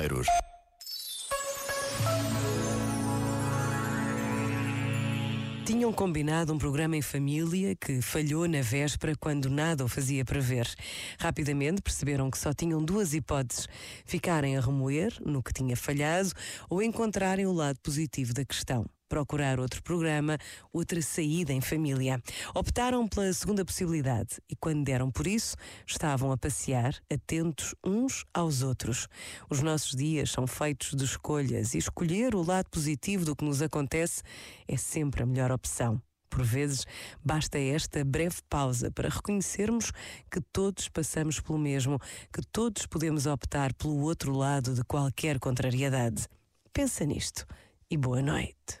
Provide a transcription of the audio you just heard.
Medeiros. Tinham combinado um programa em família que falhou na véspera quando nada o fazia prever. Rapidamente perceberam que só tinham duas hipóteses: ficarem a remoer no que tinha falhado ou encontrarem o lado positivo da questão procurar outro programa, outra saída em família. Optaram pela segunda possibilidade e, quando deram por isso, estavam a passear, atentos uns aos outros. Os nossos dias são feitos de escolhas e escolher o lado positivo do que nos acontece é sempre a melhor opção. Por vezes, basta esta breve pausa para reconhecermos que todos passamos pelo mesmo, que todos podemos optar pelo outro lado de qualquer contrariedade. Pensa nisto e boa noite.